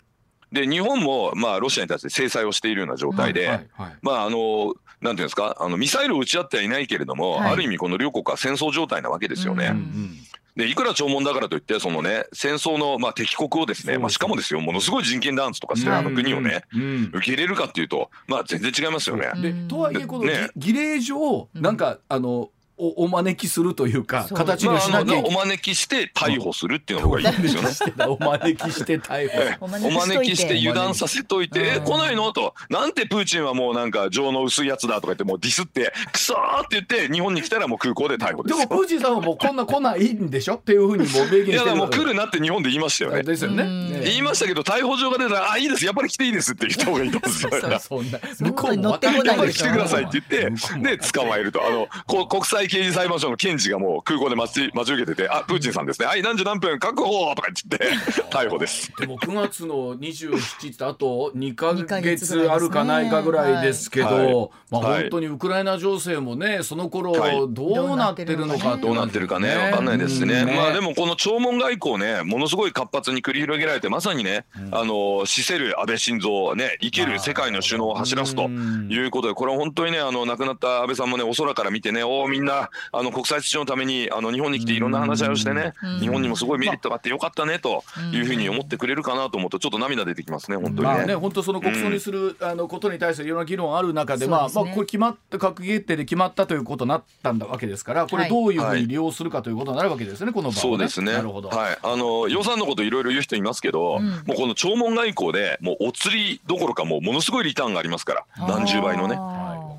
で日本もまあロシアに対して制裁をしているような状態で、はいはいはい、まああのなんていうんですかあのミサイルを撃ち合ってはいないけれども、はい、ある意味この両国は戦争状態なわけですよね。うんうんでいくら弔問だからといってそのね戦争のまあ敵国をですねまあ、しかもですよものすごい人権弾圧とかしてるあの国をね、受け入れるかっていうとまあ全然違いますよね。でとはいえこの、ね、儀礼上なんかあのおお招きするというか形にしなきゃ、まあ、お招きして逮捕するっていうのがいいんですよね。お招きして逮捕。お招きして油断させといて、え来ないの？と、なんてプーチンはもうなんか情の薄いやつだとか言ってもうディスってくそーって言って日本に来たらもう空港で逮捕です。でもプーチンさんはもうこんな来ないんでしょ？っていうふうにもう明言してる。いやもう来るなって日本で言いましたよね。ですよね。言いましたけど逮捕状が出たらあいいですやっぱり来ていいですって言った方がいいと思うんですよ。向こう乗ってこない来てくださいって言ってで捕まえるとあの国際刑事裁判所の検事がもう空港で待ち待ち受けてて「あプーチンさんですね。はい何時何分確保!」とか言って逮捕です。でも9月の27日あと2か月あるかないかぐらいですけど、はい、まあ、本当にウクライナ情勢もねその頃どうなってるのかどうなってるかね分かんないですね、ね、まあでもこの弔問外交ねものすごい活発に繰り広げられてまさにね、うん、あの死せる安倍晋三ね生ける世界の首脳を走らすということでこれは本当にねあの亡くなった安倍さんもねお空から見てねおみんななあの国際秩序のためにあの日本に来ていろんな話し合いをしてね、日本にもすごいメリットがあってよかったねというふうに思ってくれるかなと思うとちょっと涙出てきますね本当にね。まあね本当その国葬にする、あのことに対するいろんな議論ある中で、まあまあこれ決まった閣議決定で決まったということになったんだわけですからこれどういうふうに利用するかということになるわけですね、この場合、そうですね。なるほど。はい。あの予算のこといろいろ言う人いますけど、もうこの弔問外交でもうお釣りどころかもうものすごいリターンがありますから何十倍のね。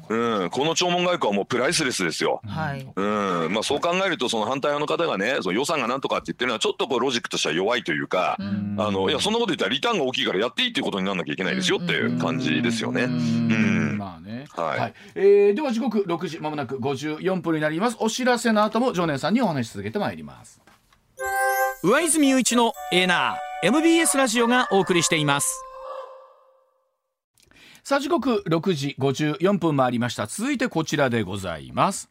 うん、この弔問外交はもうプライスレスですよ。はい。うん、まあそう考えるとその反対派の方がね、その予算がなんとかって言ってるのはちょっとこうロジックとしては弱いというか、うあのいやそんなこと言ったらリターンが大きいからやっていいっていうことにならなきゃいけないですよっていう感じですよね。うん。まあね。はい。はい、えー、では時刻6時まもなく54分になります。お知らせの後も常念さんにお話し続けてまいります。上泉雄一のエーナー MBS ラジオがお送りしています。さあ時刻6時54分回りました。続いてこちらでございます。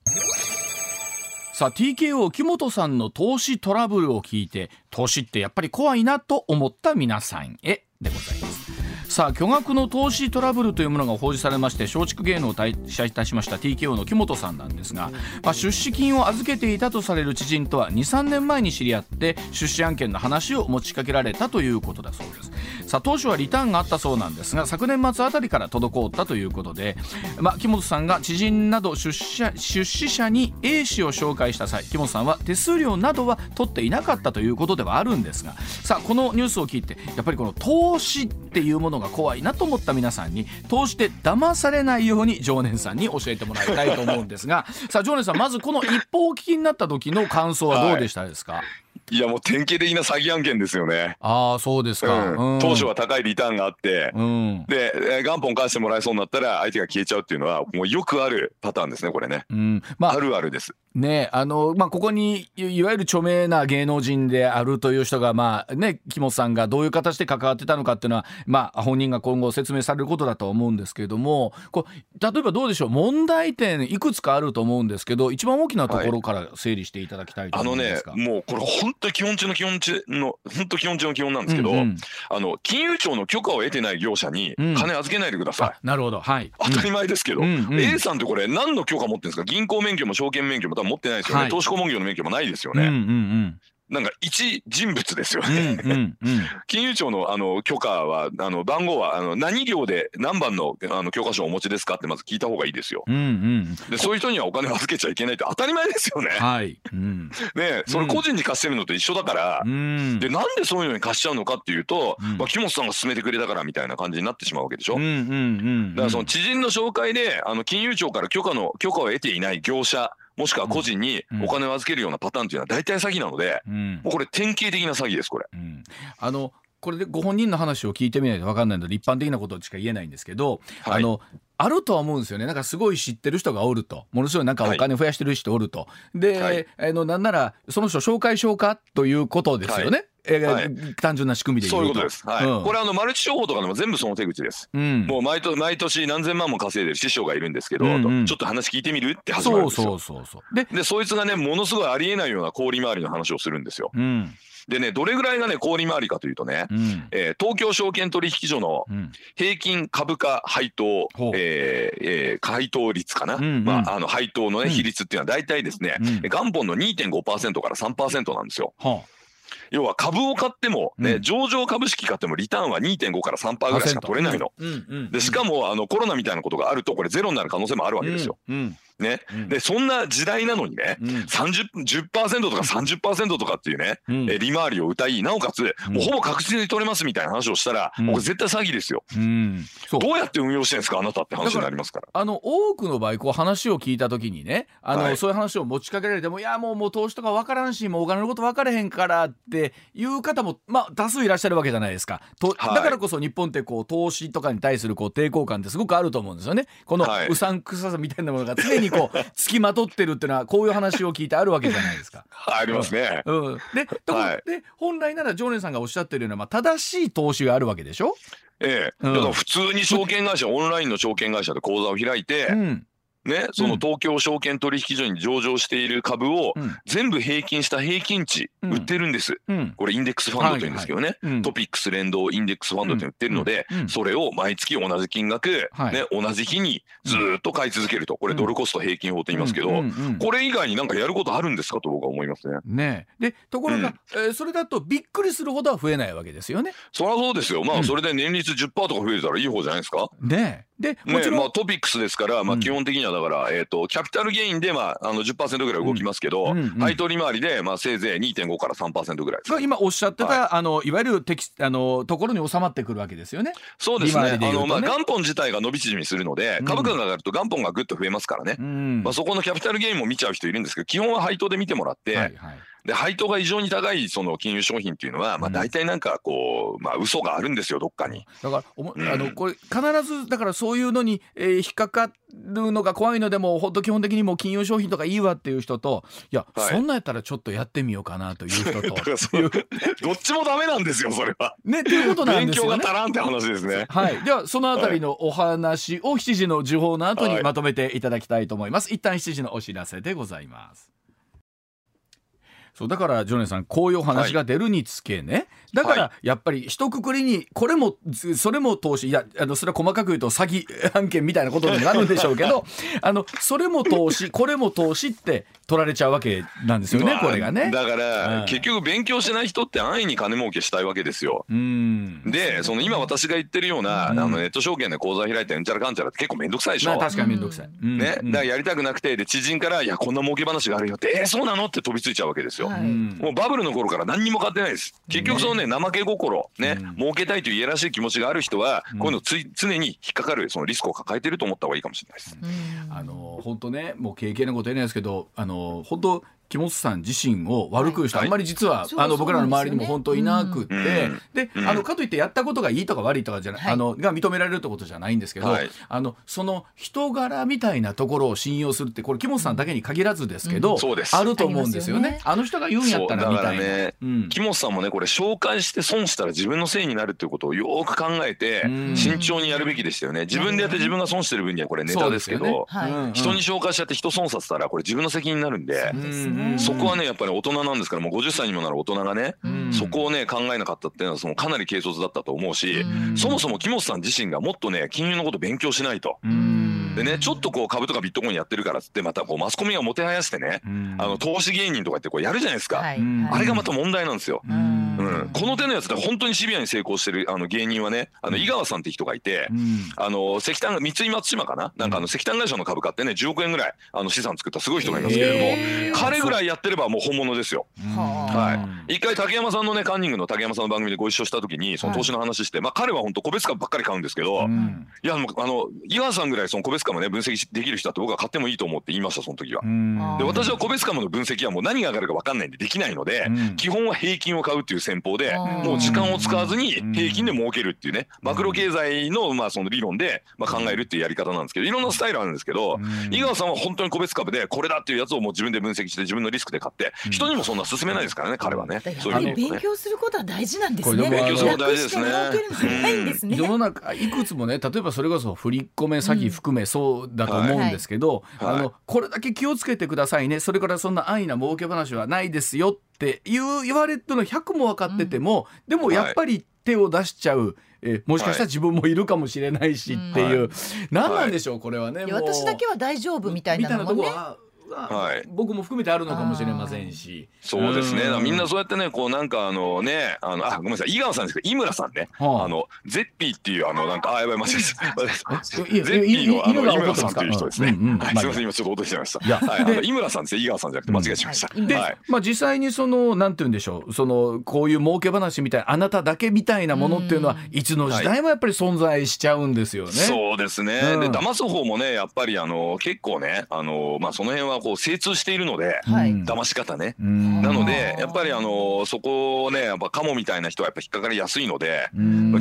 さあ TKO 木本さんの投資トラブルを聞いて投資ってやっぱり怖いなと思った皆さんへでございます。さあ巨額の投資トラブルというものが報じされまして松竹芸能を退社いたしました TKO の木本さんなんですが、まあ、出資金を預けていたとされる知人とは23年前に知り合って出資案件の話を持ちかけられたということだそうです。さあ当初はリターンがあったそうなんですが昨年末あたりから滞ったということで、まあ、木本さんが知人など出資出資者に A 氏を紹介した際木本さんは手数料などは取っていなかったということではあるんですがさあこのニュースを聞いてやっぱりこの投資っていうものが怖いなと思った皆さんに投資で騙されないように常念さんに教えてもらいたいと思うんですがさあ常念さんまずこの一報をお聞きになった時の感想はどうでしたですか、はいいやもう典型的な詐欺案件ですよね。ああそうですか、うん、当初は高いリターンがあって、うん、で元本返してもらえそうになったら相手が消えちゃうっていうのはもうよくあるパターンですねこれね。うんまあ、あるあるです。ねあのまあここにいわゆる著名な芸能人であるという人がまあね木本さんがどういう形で関わってたのかっていうのはまあ本人が今後説明されることだと思うんですけれどもこう例えばどうでしょう？問題点いくつかあると思うんですけど一番大きなところから整理していただきたいと思いますか。はい、あのねもうこれ本当に基本中の基本中の本当基本中の基本なんですけど、うんうん、あの金融庁の許可を得てない業者に金預けないでください。うん、なるほど。はい。当たり前ですけど、うん。うん、A さんってこれ何の許可持ってるんですか？銀行免許も証券免許も多分持ってないですよね、はい、投資顧問業の免許もないですよね。うんうんうん。なんか一人物ですよね、うんうん、金融庁のあの許可はあの番号はあの何行で何番のあの教科書をお持ちですかってまず聞いた方がいいですよ。うんうん、でそういう人にはお金を預けちゃいけないって当たり前ですよね。はい、うん、ねそれ個人に貸してるのと一緒だから、うん、でなんでそういうのに貸しちゃうのかっていうと、うん、まあ、木本さんが勧めてくれたからみたいな感じになってしまうわけでしょ。うんうんうん、だからその知人の紹介であの金融庁から許可の許可を得ていない業者もしくは個人にお金を預けるようなパターンというのは大体詐欺なので、うん、もうこれ典型的な詐欺ですこれ。うん、あのこれでご本人の話を聞いてみないと分かんないので一般的なことしか言えないんですけど、はい、あのあるとは思うんですよね。なんかすごい知ってる人がおると。ものすごいなんかお金増やしてる人おると、はい、で、はい、あのなんならその人紹介しようかということですよね。えー、はい、単純な仕組みでそういうことです。はい。うん、これあのマルチ商法とかでも全部その手口です。うん、もう毎年毎年何千万も稼いでる師匠がいるんですけど、うんうん、ちょっと話聞いてみるって始まるんですよ。そうそうそうそう。ででそいつがねものすごいありえないような氷回りの話をするんですよ。うんでね、どれぐらいがね、氷回りかというとね、うん、えー、東京証券取引所の平均株価配当、う。ん、えー、えー、配当率かな、うんうん、まあ、あの配当のね、比率っていうのは大体ですね、うん、元本の2.5%から3%なんですよ。はあ要は株を買っても、ね、うん、上場株式買ってもリターンは2.5から3%ぐらいしか取れないの。でしかもあのコロナみたいなことがあるとこれゼロになる可能性もあるわけですよ。うんうんね、うん、でそんな時代なのにね、うん、30 10%とか30%とかっていうね、うん、え利回りを歌いなおかつ、もうほぼ確実に取れますみたいな話をしたら、うん、もう絶対詐欺ですよ、うん、どうやって運用してんですか？あなたって話になりますから。あの多くの場合こう話を聞いた時にねあの、はい、そういう話を持ちかけられてもいやもうもう投資とか分からんしもうお金のこと分からへんからっていう方もまあ多数いらっしゃるわけじゃないですか。と、はい、だからこそ日本ってこう投資とかに対するこう抵抗感ってすごくあると思うんですよね。このうさんくささみたいなものが常にこう付きまとってるっていうのはこういう話を聞いてあるわけじゃないですか。ありますね。うん、ではい、で本来なら常連さんがおっしゃってるような、まあ、正しい投資があるわけでしょ？ええ、うん、だから普通に証券会社オンラインの証券会社で口座を開いて、うんね、その東京証券取引所に上場している株を全部平均した平均値売ってるんです。これインデックスファンドというんですけどね、トピックス連動インデックスファンドって売ってるので、それを毎月同じ金額、ね、同じ日にずっと買い続けると、これドルコスト平均法と言いますけど、これ以外になんかやることあるんですかと僕は思いますね。ね。でところが、えー、それだとびっくりするほどは増えないわけですよね。そりゃそうですよ。まあそれで年率10%とか増えたらいい方じゃないですか。ねで、もちろん、ね、まあ、トピックスですから、まあ、基本的にはだから、うん、えっ、ー、と、キャピタルゲインで、まあ、あの10%ぐらい動きますけど、うんうん。うん、配当利回りで、まあ、せいぜい2.5から3%ぐらいが今おっしゃってた、はい、あのいわゆるテキあのところに収まってくるわけですよね。そうですね。ねあのまあ元本自体が伸び縮みするので、株価が上がると元本がぐっと増えますからね。うん、まあそこのキャピタルゲインも見ちゃう人いるんですけど、基本は配当で見てもらって、はいはいで配当が異常に高いその金融商品っていうのは、まあ、大体なんかこう、まあ嘘があるんですよどっかに。だからお、うん、あのこれ必ずだからそういうのに、えー、引っかかるのが怖いのでも本当基本的にも金融商品とかいいわっていう人といや、はい、そんなんやったらちょっとやってみようかなという人と どっちもダメなんですよそれは。ねっていうことなんですよね。勉強が足らんって話ですね。はい、ではそのあたりのお話を7時の時報の後にまとめていただきたいと思います。はい、一旦7時のお知らせでございます。そうだからジョネさんこういう話が出るにつけね、はい、だからやっぱり一括りにこれもそれも投資いやあのそれは細かく言うと詐欺案件みたいなことになるんでしょうけど あのそれも投資 これも投資って取られちゃうわけなんですよね、まあ、これがね。だから、うん、結局勉強しない人って安易に金儲けしたいわけですよ。でその今私が言ってるような、うん、あのネット証券で口座開いてうんちゃらかんちゃらって結構面倒くさいでしょ。まあ、確かに面倒くさい。ね、だからやりたくなくてで知人から「いやこんな儲け話があるよ」って「えー、そうなの?」って飛びついちゃうわけですよ。よ、はい、もうバブルの頃から何にも変わってないです。結局そのね怠け心ね、うん、儲けたいといういやらしい気持ちがある人は、こういうのつい常に引っかかるそのリスクを抱えてると思った方がいいかもしれないです、あの本当ねもう経験なこと言えないですけどあの本当木本さん自身を悪くした、はい、あんまり実は、はい、あの僕らの周りにも本当いなくって、で、うん、あのかといってやったことがいいとか悪いとかじゃない、はい、あのが認められるってことじゃないんですけど、あのその人柄みたいなところを信用するってこれ木本さんだけに限らずですけど、うん、あると思うんですよね。ね。あの人が言うんやったらみたいな。ね、木本さんもねこれ紹介して損したら自分のせいになるっていうことをよく考えて慎重にやるべきでしたよね。自分でやって自分が損してる分にはこれネタですけど、ね、人に紹介しちゃって人損させたらこれ自分の責任になるんで、そこはねやっぱぱり大人なんですからもう50歳にもなる大人がね、うん、そこをね考えなかったっていうのはそのかなり軽率だったと思うし、うん、そもそも木本さん自身がもっとね金融のこと勉強しないと。でねちょっとこう株とかビットコインやってるからっつってまたこうマスコミがもてはやしてね、あの投資芸人とかってこうやるじゃないですか、はい、あれがまた問題なんですよ。うん、この手のやつで本当にシビアに成功してるあの芸人はねあの井川さんって人がいて、あの石炭三井松島かな？なんかあの石炭会社の株買ってね10億円ぐらいあの資産作ったすごい人がいますけれども、彼ぐらいやってればもう本物ですよ。はい、一回竹山さんのねカンニングの竹山さんの番組でご一緒した時にその投資の話して、まあ彼は本当個別株ばっかり買うんですけど、いやあの井川さんぐらいその個別株ね分析できる人だって僕は買ってもいいと思って言いましたその時は。で私は個別株の分析はもう何が上がるか分かんないんでできないので、基本は平均を買うっていう戦法でもう時間を使わずに平均で儲けるっていうねマクロ経済のまあその理論でまあ考えるっていうやり方なんですけどいろんなスタイルあるんですけど、井川さんは本当に個別株でこれだっていうやつをもう自分で分析して自分のリスクで買って人にもそんな進めないですからね彼はね。そういう勉強することは大事なんですね。勉強すること大事ですね。世の中いくつもね例えばそれこそ振り込め詐欺含めそうだと思うんですけど、あのこれだけ気をつけてくださいね。それからそんな安易な儲け話はないですよっていう言われての100も分かってても、でもやっぱり手を出しちゃう。えもしかしたら自分もいるかもしれないしっていう、はい、何なんでしょうこれはね、私だけは大丈夫みたいなのもね。はい、僕も含めてあるのかもしれませんし。そうですね、みんなそうやってねこうなんかあのねあのあごめんなさい。井川さんですけど井村さんね、はあ、あのゼッピーっていうあのなんかあやばい間違えた。ゼッピーのあの井村さんという人ですね、うんうんはい、すみません今ちょっと落としちゃいました。いや、はい、あの井村さんですよ井川さんじゃなくて間違えちゃいました、で、はい、まあ実際にそのなんて言うんでしょう。そのこういう儲け話みたいあなただけみたいなものっていうのはいつの時代もやっぱり存在しちゃうんですよね、そうですね、で騙す方もねやっぱりあの結構ねあのまあその辺はこう精通しているるので、はい、騙し方ね。なのでやっぱりあのそこをねやっぱカモみたいな人はやっぱ引っかかりやすいので、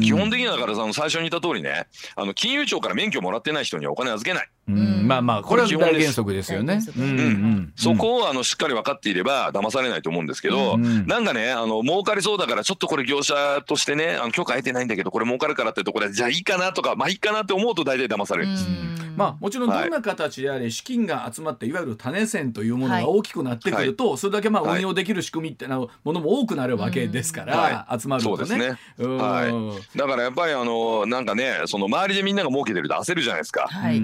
基本的にはだからその最初に言った通りねあの金融庁から免許もらってない人にはお金預けない。うんまあまあこれは大原則ですよね。うん、そこをあのしっかり分かっていれば騙されないと思うんですけど、なんかねあの儲かりそうだからちょっとこれ業者としてねあの許可得てないんだけどこれ儲かるからってところでじゃあいいかなとかまあいいかなって思うと大体騙されるんです。まあもちろんどんな形であれ資金が集まっていわゆる種銭というものが大きくなってくると、それだけまあ運用できる仕組みってなものも多くなるわけですから、集まるとね。そうですね。はい。だからやっぱりあのなんかねその周りでみんなが儲けてると焦るじゃないですか。はい。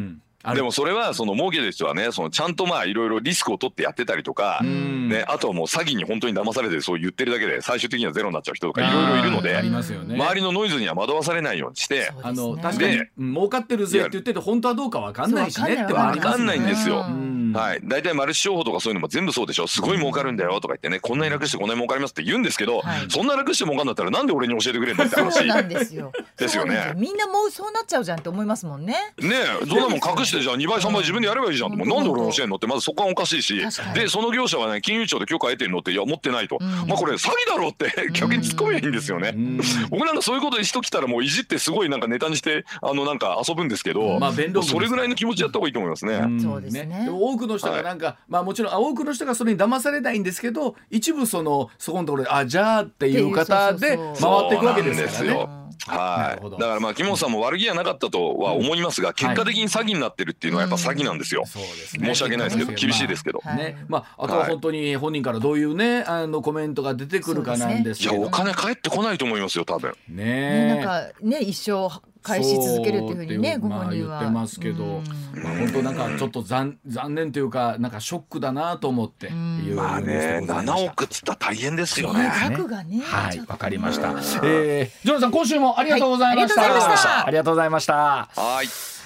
でもそれはその儲ける人はね。そのちゃんとまあいろいろリスクを取ってやってたりとか、ね、あとはもう詐欺に本当に騙されてそう言ってるだけで最終的にはゼロになっちゃう人とかいろいろいるので、ね、周りのノイズには惑わされないようにして。あの確かに儲かってるぜって言ってて本当はどうか分かんないしねって分かんないんですよ。はい、大体マルチ商法とかそういうのも全部そうでしょ。すごい儲かるんだよ。とか言ってねこんなに楽してこんなに儲かりますって言うんですけど、はい、そんな楽して儲かるんだったらなんで俺に教えてくれんだって話。ですよ。ですよね。みんなもうそうなっちゃうじゃんって思いますもんね。ねえそんなもん隠してじゃあ2倍3倍自分でやればいいじゃん、うん、なんで俺に教えんのってまずそこはおかしいし。でその業者はね金融庁で許可得てるのっていや持ってないと、うん、まあこれ詐欺だろうって逆に突っ込めばいいんですよね、うん、僕なんかそういうことにしときたらもういじってすごいなんかネタにしてあのなんか遊ぶんですけど、まあ、それぐらいの気持ちやった方がいいと思いますね。そうですね。多くの人がなんか、はいまあもちろん多くの人がそれに騙されないんですけど一部そのそこのところであじゃあっていう方で回っていくわけですからね。はい、だからまあ木本さんも悪気はなかったとは思いますが、結果的に詐欺になってるっていうのはやっぱ詐欺なんですよ、申し訳ないですけど厳しいですけど、ね。まあ、あとは本当に本人からどういうねあのコメントが出てくるかなんですけど、いやお金返ってこないと思いますよ多分。ねなんかね一生返し続けるっていうふうにねご本人は言ってますけど、まあ本当なんかちょっと残残念というかなんかショックだなと思っていうまあね7億っつったら大変ですよね。額がねはいわかりました。えー、ジョンさん今週もありがとうございました。ありがとうございました。ありがとうございました。はい。